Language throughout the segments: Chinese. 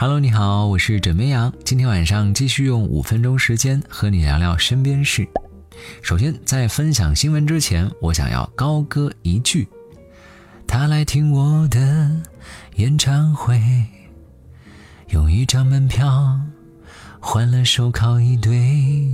Hello，你好，我是枕边羊。今天晚上继续用五分钟时间和你聊聊身边事。首先，在分享新闻之前，我想要高歌一句：他来听我的演唱会，用一张门票。换了手铐一对，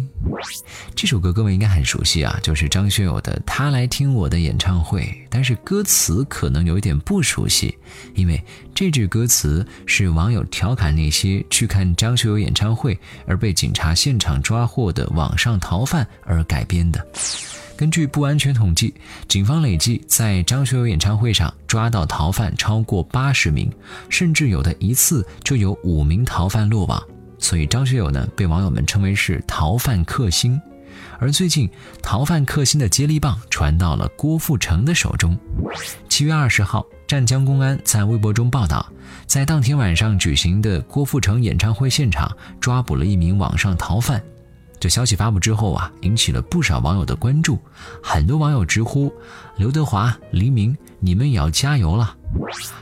这首歌各位应该很熟悉啊，就是张学友的《他来听我的演唱会》。但是歌词可能有一点不熟悉，因为这句歌词是网友调侃那些去看张学友演唱会而被警察现场抓获的网上逃犯而改编的。根据不完全统计，警方累计在张学友演唱会上抓到逃犯超过八十名，甚至有的一次就有五名逃犯落网。所以张学友呢，被网友们称为是逃犯克星，而最近逃犯克星的接力棒传到了郭富城的手中。七月二十号，湛江公安在微博中报道，在当天晚上举行的郭富城演唱会现场，抓捕了一名网上逃犯。这消息发布之后啊，引起了不少网友的关注，很多网友直呼：“刘德华、黎明，你们也要加油了。”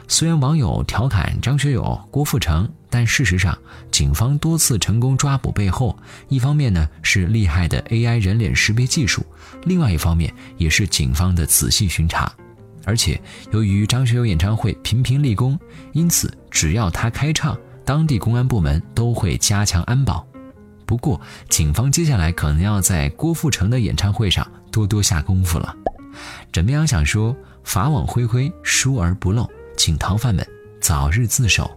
虽然网友调侃张学友、郭富城，但事实上，警方多次成功抓捕背后，一方面呢是厉害的 AI 人脸识别技术，另外一方面也是警方的仔细巡查。而且，由于张学友演唱会频频立功，因此只要他开唱，当地公安部门都会加强安保。不过，警方接下来可能要在郭富城的演唱会上多多下功夫了。枕边羊想说：法网恢恢，疏而不漏，请逃犯们早日自首。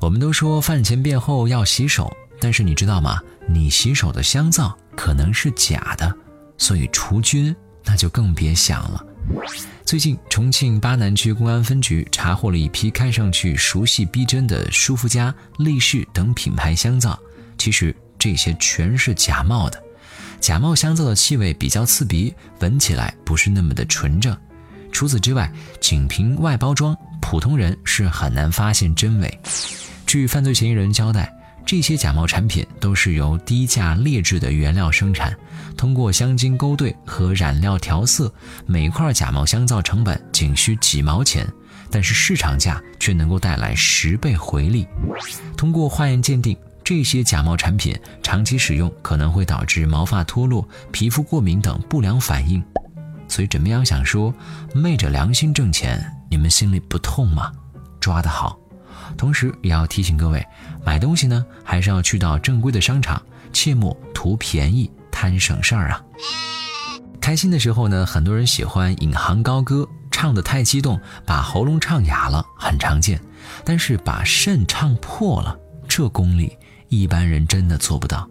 我们都说饭前便后要洗手，但是你知道吗？你洗手的香皂可能是假的，所以除菌那就更别想了。最近，重庆巴南区公安分局查获了一批看上去熟悉逼真的舒肤佳、力士等品牌香皂，其实这些全是假冒的。假冒香皂的气味比较刺鼻，闻起来不是那么的纯正。除此之外，仅凭外包装，普通人是很难发现真伪。据犯罪嫌疑人交代，这些假冒产品都是由低价劣质的原料生产，通过香精勾兑和染料调色，每块假冒香皂成本仅需几毛钱，但是市场价却能够带来十倍回利。通过化验鉴定。这些假冒产品长期使用可能会导致毛发脱落、皮肤过敏等不良反应，所以枕边羊想说：昧着良心挣钱，你们心里不痛吗？抓得好！同时也要提醒各位，买东西呢还是要去到正规的商场，切莫图便宜贪省事儿啊！开心的时候呢，很多人喜欢引吭高歌，唱得太激动，把喉咙唱哑了，很常见。但是把肾唱破了，这功力。一般人真的做不到。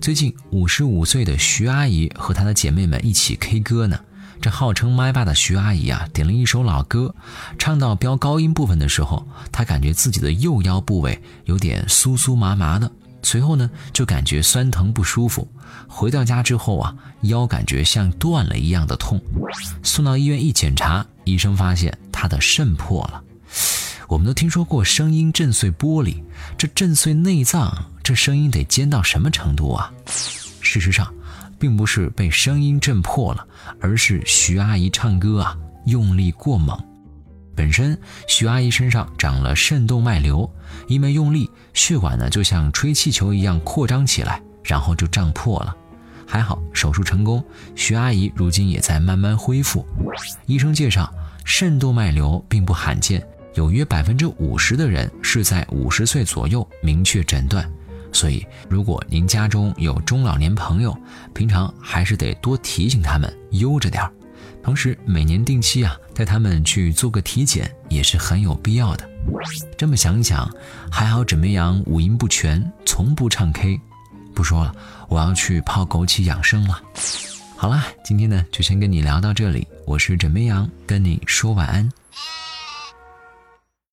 最近，五十五岁的徐阿姨和她的姐妹们一起 K 歌呢。这号称麦霸的徐阿姨啊，点了一首老歌，唱到飙高音部分的时候，她感觉自己的右腰部位有点酥酥麻麻的，随后呢就感觉酸疼不舒服。回到家之后啊，腰感觉像断了一样的痛。送到医院一检查，医生发现她的肾破了。我们都听说过声音震碎玻璃，这震碎内脏，这声音得尖到什么程度啊？事实上，并不是被声音震破了，而是徐阿姨唱歌啊用力过猛。本身徐阿姨身上长了肾动脉瘤，因为用力，血管呢就像吹气球一样扩张起来，然后就胀破了。还好手术成功，徐阿姨如今也在慢慢恢复。医生介绍，肾动脉瘤并不罕见。有约百分之五十的人是在五十岁左右明确诊断，所以如果您家中有中老年朋友，平常还是得多提醒他们悠着点儿，同时每年定期啊带他们去做个体检也是很有必要的。这么想想，还好枕边羊五音不全，从不唱 K。不说了，我要去泡枸杞养生了。好啦，今天呢就先跟你聊到这里，我是枕边羊，跟你说晚安。